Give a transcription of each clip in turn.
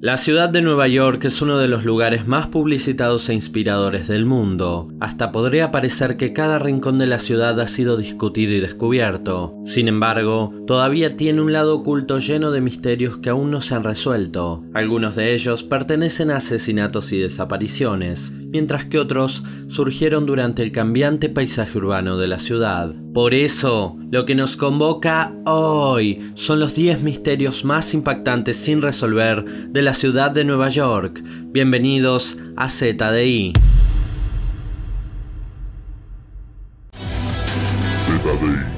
La ciudad de Nueva York es uno de los lugares más publicitados e inspiradores del mundo. Hasta podría parecer que cada rincón de la ciudad ha sido discutido y descubierto. Sin embargo, todavía tiene un lado oculto lleno de misterios que aún no se han resuelto. Algunos de ellos pertenecen a asesinatos y desapariciones, mientras que otros surgieron durante el cambiante paisaje urbano de la ciudad. Por eso, lo que nos convoca hoy son los 10 misterios más impactantes sin resolver de la ciudad de Nueva York. Bienvenidos a ZDI. ZDI.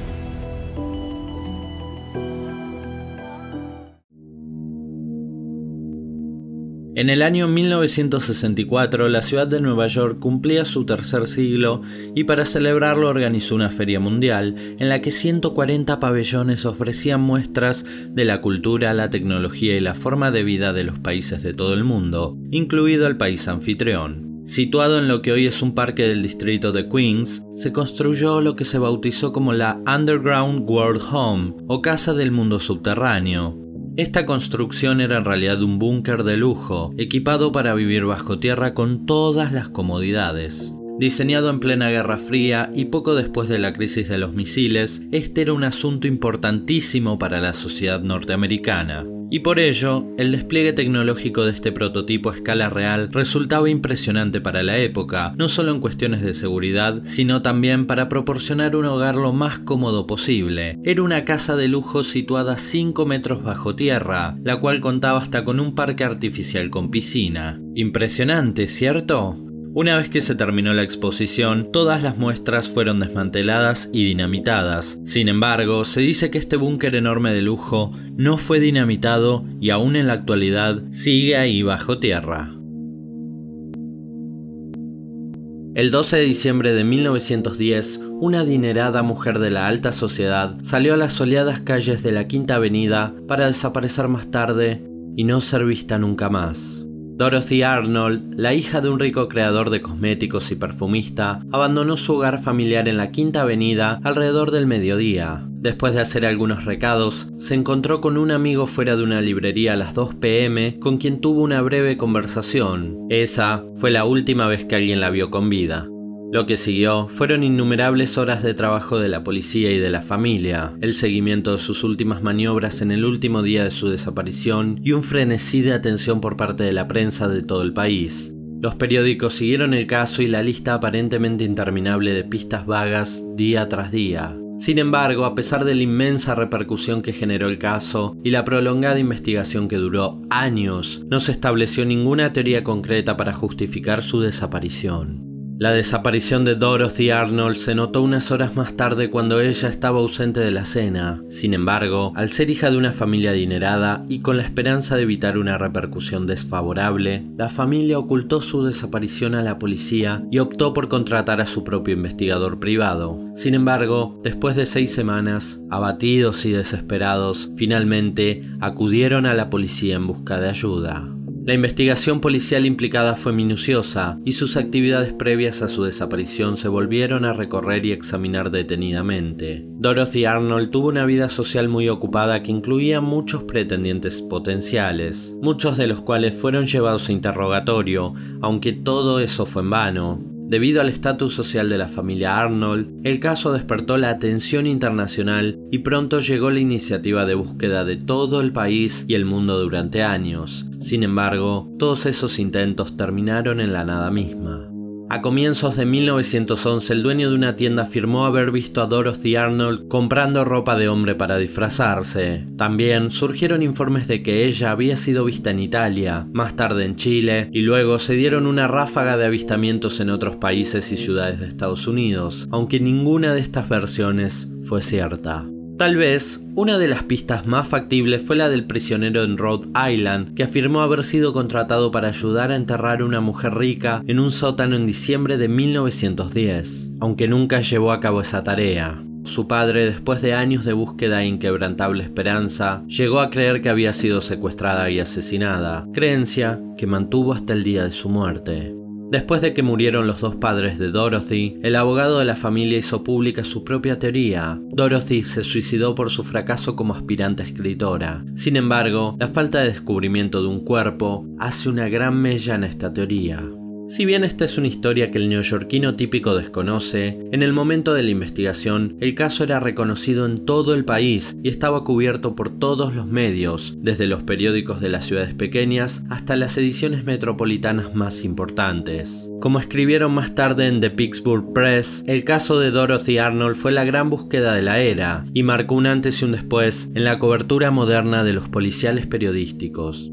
En el año 1964 la ciudad de Nueva York cumplía su tercer siglo y para celebrarlo organizó una feria mundial en la que 140 pabellones ofrecían muestras de la cultura, la tecnología y la forma de vida de los países de todo el mundo, incluido el país anfitrión. Situado en lo que hoy es un parque del distrito de Queens, se construyó lo que se bautizó como la Underground World Home o Casa del Mundo Subterráneo, esta construcción era en realidad un búnker de lujo, equipado para vivir bajo tierra con todas las comodidades. Diseñado en plena Guerra Fría y poco después de la crisis de los misiles, este era un asunto importantísimo para la sociedad norteamericana. Y por ello, el despliegue tecnológico de este prototipo a escala real resultaba impresionante para la época, no solo en cuestiones de seguridad, sino también para proporcionar un hogar lo más cómodo posible. Era una casa de lujo situada 5 metros bajo tierra, la cual contaba hasta con un parque artificial con piscina. Impresionante, ¿cierto? Una vez que se terminó la exposición, todas las muestras fueron desmanteladas y dinamitadas. Sin embargo, se dice que este búnker enorme de lujo no fue dinamitado y aún en la actualidad sigue ahí bajo tierra. El 12 de diciembre de 1910, una adinerada mujer de la alta sociedad salió a las soleadas calles de la Quinta Avenida para desaparecer más tarde y no ser vista nunca más. Dorothy Arnold, la hija de un rico creador de cosméticos y perfumista, abandonó su hogar familiar en la Quinta Avenida alrededor del mediodía. Después de hacer algunos recados, se encontró con un amigo fuera de una librería a las 2 pm con quien tuvo una breve conversación. Esa fue la última vez que alguien la vio con vida. Lo que siguió fueron innumerables horas de trabajo de la policía y de la familia, el seguimiento de sus últimas maniobras en el último día de su desaparición y un frenesí de atención por parte de la prensa de todo el país. Los periódicos siguieron el caso y la lista aparentemente interminable de pistas vagas día tras día. Sin embargo, a pesar de la inmensa repercusión que generó el caso y la prolongada investigación que duró años, no se estableció ninguna teoría concreta para justificar su desaparición. La desaparición de Dorothy Arnold se notó unas horas más tarde cuando ella estaba ausente de la cena. Sin embargo, al ser hija de una familia adinerada y con la esperanza de evitar una repercusión desfavorable, la familia ocultó su desaparición a la policía y optó por contratar a su propio investigador privado. Sin embargo, después de seis semanas, abatidos y desesperados, finalmente acudieron a la policía en busca de ayuda. La investigación policial implicada fue minuciosa y sus actividades previas a su desaparición se volvieron a recorrer y examinar detenidamente. Dorothy Arnold tuvo una vida social muy ocupada que incluía muchos pretendientes potenciales, muchos de los cuales fueron llevados a interrogatorio, aunque todo eso fue en vano. Debido al estatus social de la familia Arnold, el caso despertó la atención internacional y pronto llegó la iniciativa de búsqueda de todo el país y el mundo durante años. Sin embargo, todos esos intentos terminaron en la nada misma. A comienzos de 1911 el dueño de una tienda afirmó haber visto a Dorothy Arnold comprando ropa de hombre para disfrazarse. También surgieron informes de que ella había sido vista en Italia, más tarde en Chile, y luego se dieron una ráfaga de avistamientos en otros países y ciudades de Estados Unidos, aunque ninguna de estas versiones fue cierta. Tal vez una de las pistas más factibles fue la del prisionero en Rhode Island, que afirmó haber sido contratado para ayudar a enterrar a una mujer rica en un sótano en diciembre de 1910, aunque nunca llevó a cabo esa tarea. Su padre, después de años de búsqueda e inquebrantable esperanza, llegó a creer que había sido secuestrada y asesinada, creencia que mantuvo hasta el día de su muerte. Después de que murieron los dos padres de Dorothy, el abogado de la familia hizo pública su propia teoría. Dorothy se suicidó por su fracaso como aspirante escritora. Sin embargo, la falta de descubrimiento de un cuerpo hace una gran mella en esta teoría. Si bien esta es una historia que el neoyorquino típico desconoce, en el momento de la investigación el caso era reconocido en todo el país y estaba cubierto por todos los medios, desde los periódicos de las ciudades pequeñas hasta las ediciones metropolitanas más importantes. Como escribieron más tarde en The Pittsburgh Press, el caso de Dorothy Arnold fue la gran búsqueda de la era y marcó un antes y un después en la cobertura moderna de los policiales periodísticos.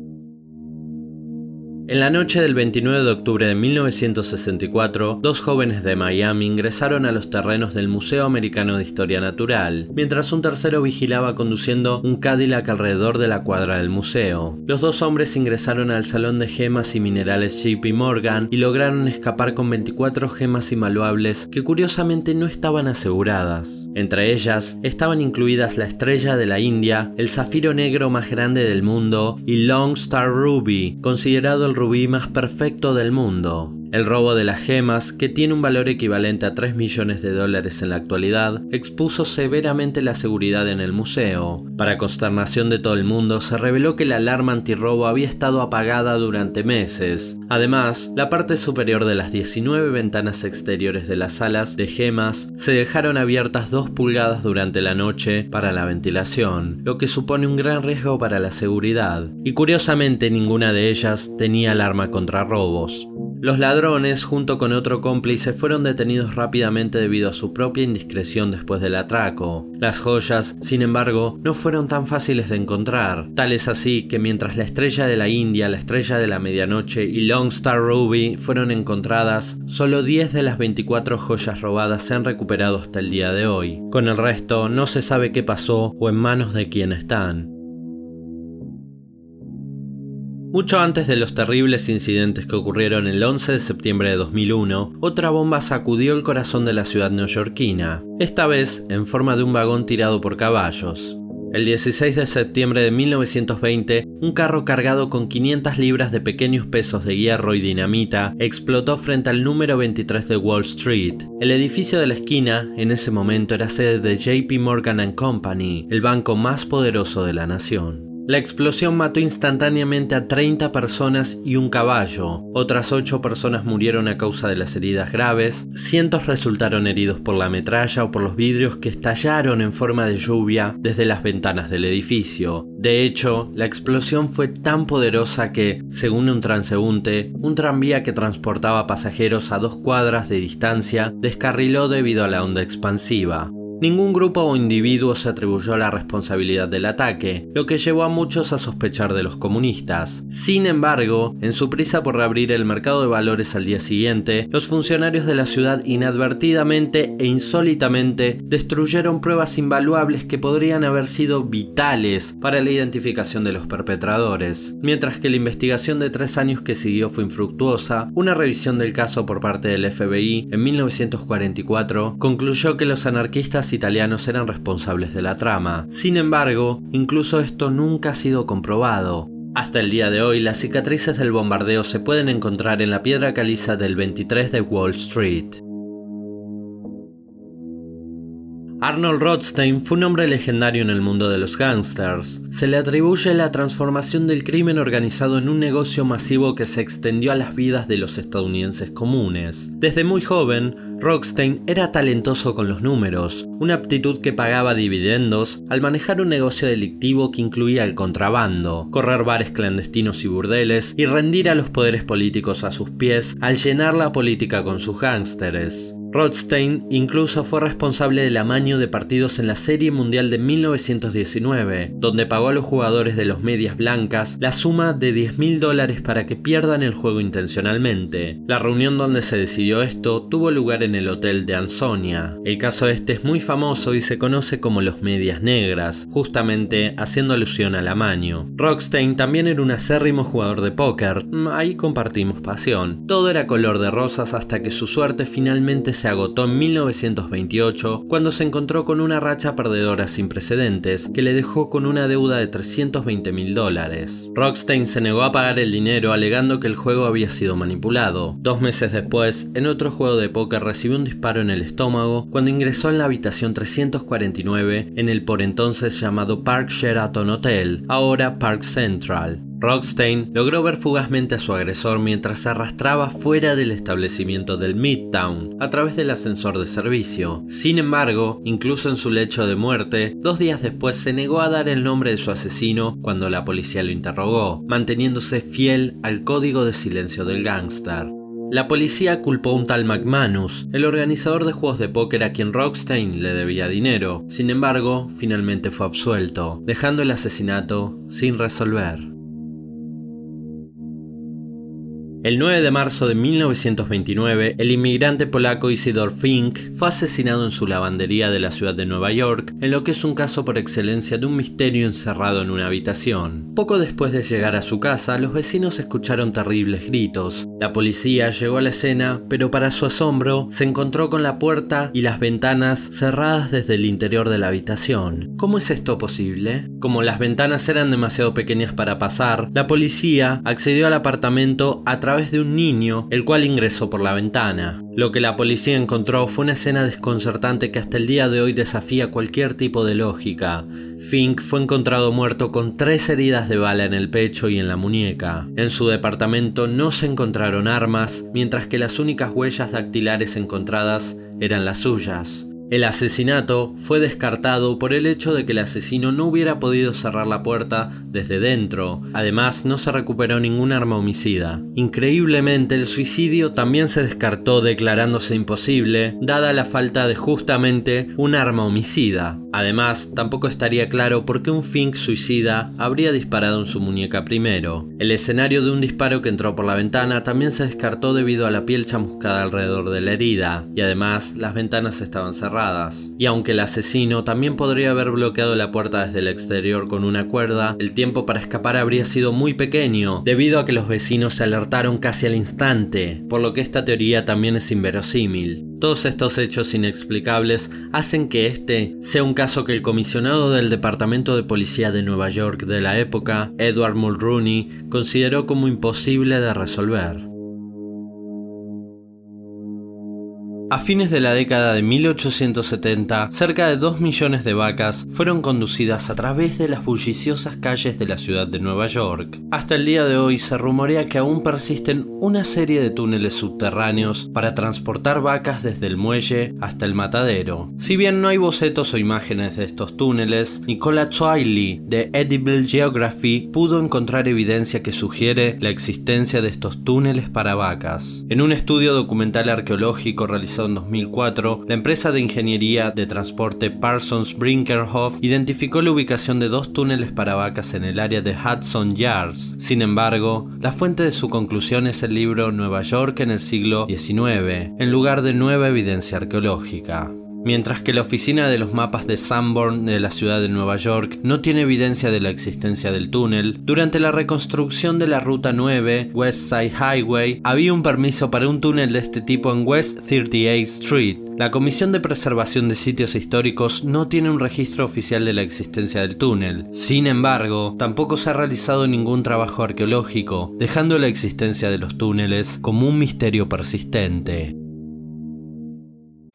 En la noche del 29 de octubre de 1964, dos jóvenes de Miami ingresaron a los terrenos del Museo Americano de Historia Natural, mientras un tercero vigilaba conduciendo un Cadillac alrededor de la cuadra del museo. Los dos hombres ingresaron al Salón de Gemas y Minerales JP Morgan y lograron escapar con 24 gemas invaluables que curiosamente no estaban aseguradas. Entre ellas estaban incluidas la estrella de la India, el zafiro negro más grande del mundo y Long Star Ruby, considerado el rubí más perfecto del mundo. El robo de las gemas, que tiene un valor equivalente a 3 millones de dólares en la actualidad, expuso severamente la seguridad en el museo. Para consternación de todo el mundo, se reveló que la alarma antirrobo había estado apagada durante meses. Además, la parte superior de las 19 ventanas exteriores de las salas de gemas se dejaron abiertas 2 pulgadas durante la noche para la ventilación, lo que supone un gran riesgo para la seguridad. Y curiosamente ninguna de ellas tenía alarma contra robos. Los ladrones, junto con otro cómplice, fueron detenidos rápidamente debido a su propia indiscreción después del atraco. Las joyas, sin embargo, no fueron tan fáciles de encontrar. Tal es así que mientras la estrella de la India, la estrella de la medianoche y Long Star Ruby fueron encontradas, solo 10 de las 24 joyas robadas se han recuperado hasta el día de hoy. Con el resto, no se sabe qué pasó o en manos de quién están. Mucho antes de los terribles incidentes que ocurrieron el 11 de septiembre de 2001, otra bomba sacudió el corazón de la ciudad neoyorquina, esta vez en forma de un vagón tirado por caballos. El 16 de septiembre de 1920, un carro cargado con 500 libras de pequeños pesos de hierro y dinamita explotó frente al número 23 de Wall Street. El edificio de la esquina en ese momento era sede de JP Morgan Company, el banco más poderoso de la nación. La explosión mató instantáneamente a 30 personas y un caballo. Otras 8 personas murieron a causa de las heridas graves. Cientos resultaron heridos por la metralla o por los vidrios que estallaron en forma de lluvia desde las ventanas del edificio. De hecho, la explosión fue tan poderosa que, según un transeúnte, un tranvía que transportaba pasajeros a dos cuadras de distancia descarriló debido a la onda expansiva. Ningún grupo o individuo se atribuyó la responsabilidad del ataque, lo que llevó a muchos a sospechar de los comunistas. Sin embargo, en su prisa por reabrir el mercado de valores al día siguiente, los funcionarios de la ciudad inadvertidamente e insólitamente destruyeron pruebas invaluables que podrían haber sido vitales para la identificación de los perpetradores. Mientras que la investigación de tres años que siguió fue infructuosa, una revisión del caso por parte del FBI en 1944 concluyó que los anarquistas italianos eran responsables de la trama. Sin embargo, incluso esto nunca ha sido comprobado. Hasta el día de hoy, las cicatrices del bombardeo se pueden encontrar en la piedra caliza del 23 de Wall Street. Arnold Rothstein fue un hombre legendario en el mundo de los gangsters. Se le atribuye la transformación del crimen organizado en un negocio masivo que se extendió a las vidas de los estadounidenses comunes. Desde muy joven, Rockstein era talentoso con los números, una aptitud que pagaba dividendos al manejar un negocio delictivo que incluía el contrabando, correr bares clandestinos y burdeles y rendir a los poderes políticos a sus pies al llenar la política con sus gángsteres. Rothstein incluso fue responsable del amaño de partidos en la Serie Mundial de 1919, donde pagó a los jugadores de los medias blancas la suma de 10 mil dólares para que pierdan el juego intencionalmente. La reunión donde se decidió esto tuvo lugar en el hotel de Ansonia. El caso este es muy famoso y se conoce como los medias negras, justamente haciendo alusión al amaño. Rothstein también era un acérrimo jugador de póker, ahí compartimos pasión. Todo era color de rosas hasta que su suerte finalmente se agotó en 1928 cuando se encontró con una racha perdedora sin precedentes que le dejó con una deuda de 320 mil dólares. Rockstein se negó a pagar el dinero alegando que el juego había sido manipulado. Dos meses después, en otro juego de póker recibió un disparo en el estómago cuando ingresó en la habitación 349 en el por entonces llamado Park Sheraton Hotel, ahora Park Central. Rockstein logró ver fugazmente a su agresor mientras se arrastraba fuera del establecimiento del Midtown a través del ascensor de servicio. Sin embargo, incluso en su lecho de muerte, dos días después se negó a dar el nombre de su asesino cuando la policía lo interrogó, manteniéndose fiel al código de silencio del gángster. La policía culpó a un tal McManus, el organizador de juegos de póker a quien Rockstein le debía dinero. Sin embargo, finalmente fue absuelto, dejando el asesinato sin resolver. El 9 de marzo de 1929, el inmigrante polaco Isidor Fink fue asesinado en su lavandería de la ciudad de Nueva York, en lo que es un caso por excelencia de un misterio encerrado en una habitación. Poco después de llegar a su casa, los vecinos escucharon terribles gritos. La policía llegó a la escena, pero para su asombro, se encontró con la puerta y las ventanas cerradas desde el interior de la habitación. ¿Cómo es esto posible? Como las ventanas eran demasiado pequeñas para pasar, la policía accedió al apartamento a través través de un niño, el cual ingresó por la ventana. Lo que la policía encontró fue una escena desconcertante que hasta el día de hoy desafía cualquier tipo de lógica. Fink fue encontrado muerto con tres heridas de bala en el pecho y en la muñeca. En su departamento no se encontraron armas, mientras que las únicas huellas dactilares encontradas eran las suyas. El asesinato fue descartado por el hecho de que el asesino no hubiera podido cerrar la puerta desde dentro. Además, no se recuperó ningún arma homicida. Increíblemente, el suicidio también se descartó declarándose imposible, dada la falta de justamente un arma homicida. Además, tampoco estaría claro por qué un Fink suicida habría disparado en su muñeca primero. El escenario de un disparo que entró por la ventana también se descartó debido a la piel chamuscada alrededor de la herida, y además las ventanas estaban y aunque el asesino también podría haber bloqueado la puerta desde el exterior con una cuerda, el tiempo para escapar habría sido muy pequeño, debido a que los vecinos se alertaron casi al instante, por lo que esta teoría también es inverosímil. Todos estos hechos inexplicables hacen que este sea un caso que el comisionado del Departamento de Policía de Nueva York de la época, Edward Mulrooney, consideró como imposible de resolver. A fines de la década de 1870, cerca de 2 millones de vacas fueron conducidas a través de las bulliciosas calles de la ciudad de Nueva York. Hasta el día de hoy se rumorea que aún persisten una serie de túneles subterráneos para transportar vacas desde el muelle hasta el matadero. Si bien no hay bocetos o imágenes de estos túneles, Nicola Twiley de Edible Geography pudo encontrar evidencia que sugiere la existencia de estos túneles para vacas. En un estudio documental arqueológico realizado en 2004, la empresa de ingeniería de transporte Parsons Brinkerhoff identificó la ubicación de dos túneles para vacas en el área de Hudson Yards. Sin embargo, la fuente de su conclusión es el libro Nueva York en el siglo XIX, en lugar de nueva evidencia arqueológica. Mientras que la oficina de los mapas de Sanborn de la ciudad de Nueva York no tiene evidencia de la existencia del túnel, durante la reconstrucción de la Ruta 9, West Side Highway, había un permiso para un túnel de este tipo en West 38th Street. La Comisión de Preservación de Sitios Históricos no tiene un registro oficial de la existencia del túnel. Sin embargo, tampoco se ha realizado ningún trabajo arqueológico, dejando la existencia de los túneles como un misterio persistente.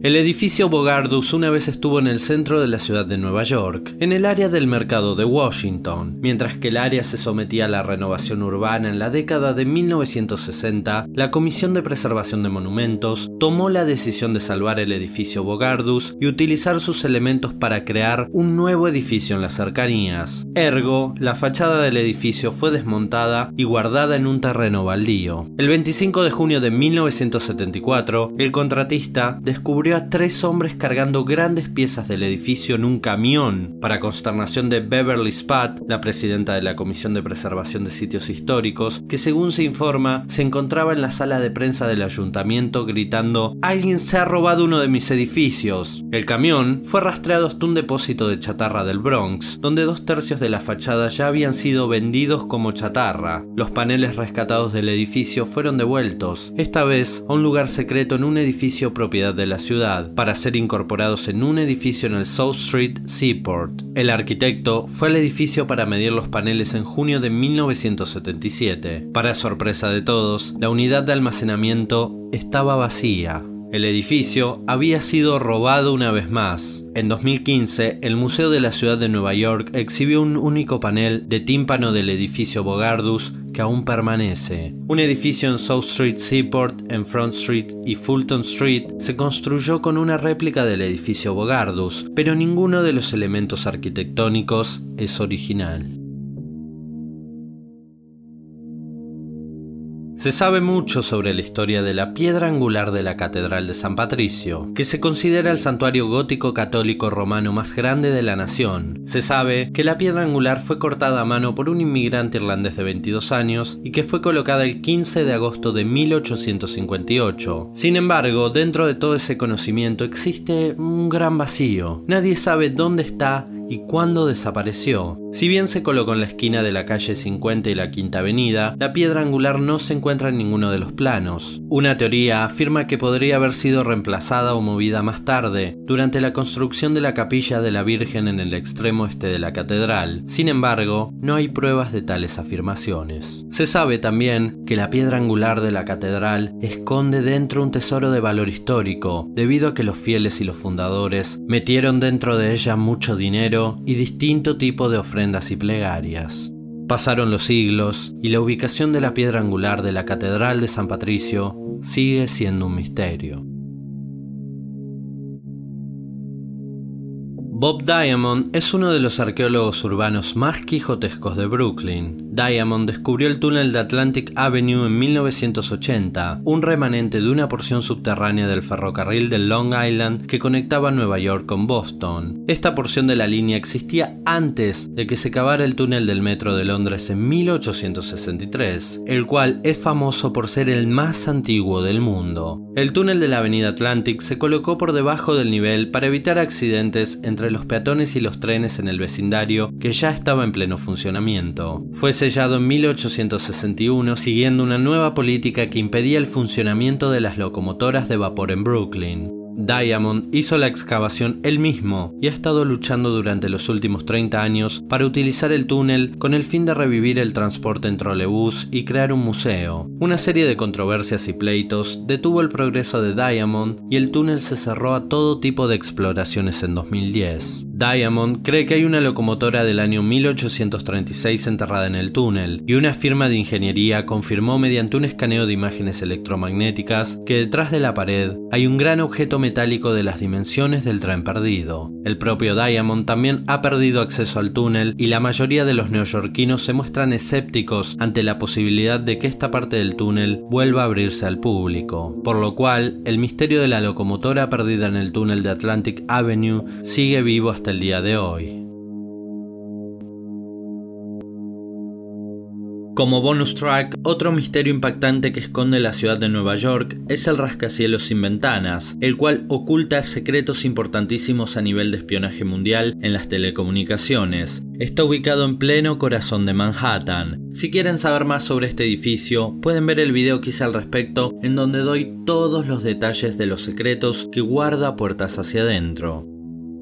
El edificio Bogardus una vez estuvo en el centro de la ciudad de Nueva York, en el área del mercado de Washington. Mientras que el área se sometía a la renovación urbana en la década de 1960, la Comisión de Preservación de Monumentos tomó la decisión de salvar el edificio Bogardus y utilizar sus elementos para crear un nuevo edificio en las cercanías. Ergo, la fachada del edificio fue desmontada y guardada en un terreno baldío. El 25 de junio de 1974, el contratista descubrió a tres hombres cargando grandes piezas del edificio en un camión. Para consternación de Beverly Spatt, la presidenta de la Comisión de Preservación de Sitios Históricos, que según se informa, se encontraba en la sala de prensa del ayuntamiento gritando Alguien se ha robado uno de mis edificios. El camión fue rastreado hasta un depósito de chatarra del Bronx, donde dos tercios de la fachada ya habían sido vendidos como chatarra. Los paneles rescatados del edificio fueron devueltos, esta vez a un lugar secreto en un edificio propiedad de la ciudad para ser incorporados en un edificio en el South Street Seaport. El arquitecto fue al edificio para medir los paneles en junio de 1977. Para sorpresa de todos, la unidad de almacenamiento estaba vacía. El edificio había sido robado una vez más. En 2015, el Museo de la Ciudad de Nueva York exhibió un único panel de tímpano del edificio Bogardus que aún permanece. Un edificio en South Street Seaport, en Front Street y Fulton Street se construyó con una réplica del edificio Bogardus, pero ninguno de los elementos arquitectónicos es original. Se sabe mucho sobre la historia de la piedra angular de la Catedral de San Patricio, que se considera el santuario gótico católico romano más grande de la nación. Se sabe que la piedra angular fue cortada a mano por un inmigrante irlandés de 22 años y que fue colocada el 15 de agosto de 1858. Sin embargo, dentro de todo ese conocimiento existe un gran vacío. Nadie sabe dónde está y cuándo desapareció. Si bien se colocó en la esquina de la calle 50 y la Quinta Avenida, la piedra angular no se encuentra en ninguno de los planos. Una teoría afirma que podría haber sido reemplazada o movida más tarde, durante la construcción de la capilla de la Virgen en el extremo este de la catedral. Sin embargo, no hay pruebas de tales afirmaciones. Se sabe también que la piedra angular de la catedral esconde dentro un tesoro de valor histórico, debido a que los fieles y los fundadores metieron dentro de ella mucho dinero y distinto tipo de ofrendas y plegarias. Pasaron los siglos y la ubicación de la piedra angular de la Catedral de San Patricio sigue siendo un misterio. Bob Diamond es uno de los arqueólogos urbanos más quijotescos de Brooklyn. Diamond descubrió el túnel de Atlantic Avenue en 1980, un remanente de una porción subterránea del ferrocarril de Long Island que conectaba Nueva York con Boston. Esta porción de la línea existía antes de que se cavara el túnel del metro de Londres en 1863, el cual es famoso por ser el más antiguo del mundo. El túnel de la avenida Atlantic se colocó por debajo del nivel para evitar accidentes entre los peatones y los trenes en el vecindario que ya estaba en pleno funcionamiento. Fue sellado en 1861 siguiendo una nueva política que impedía el funcionamiento de las locomotoras de vapor en Brooklyn. Diamond hizo la excavación él mismo y ha estado luchando durante los últimos 30 años para utilizar el túnel con el fin de revivir el transporte en trolebús y crear un museo. Una serie de controversias y pleitos detuvo el progreso de Diamond y el túnel se cerró a todo tipo de exploraciones en 2010. Diamond cree que hay una locomotora del año 1836 enterrada en el túnel, y una firma de ingeniería confirmó mediante un escaneo de imágenes electromagnéticas que detrás de la pared hay un gran objeto metálico de las dimensiones del tren perdido. El propio Diamond también ha perdido acceso al túnel y la mayoría de los neoyorquinos se muestran escépticos ante la posibilidad de que esta parte del túnel vuelva a abrirse al público, por lo cual el misterio de la locomotora perdida en el túnel de Atlantic Avenue sigue vivo hasta el día de hoy. Como bonus track, otro misterio impactante que esconde la ciudad de Nueva York es el rascacielos sin ventanas, el cual oculta secretos importantísimos a nivel de espionaje mundial en las telecomunicaciones. Está ubicado en pleno corazón de Manhattan. Si quieren saber más sobre este edificio, pueden ver el video que hice al respecto en donde doy todos los detalles de los secretos que guarda puertas hacia adentro.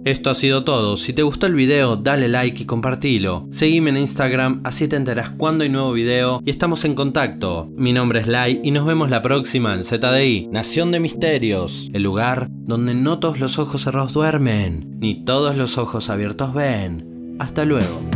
Esto ha sido todo. Si te gustó el video, dale like y compartilo. Seguime en Instagram, así te enterás cuando hay nuevo video y estamos en contacto. Mi nombre es Lai y nos vemos la próxima en ZDI, Nación de Misterios, el lugar donde no todos los ojos cerrados duermen, ni todos los ojos abiertos ven. Hasta luego.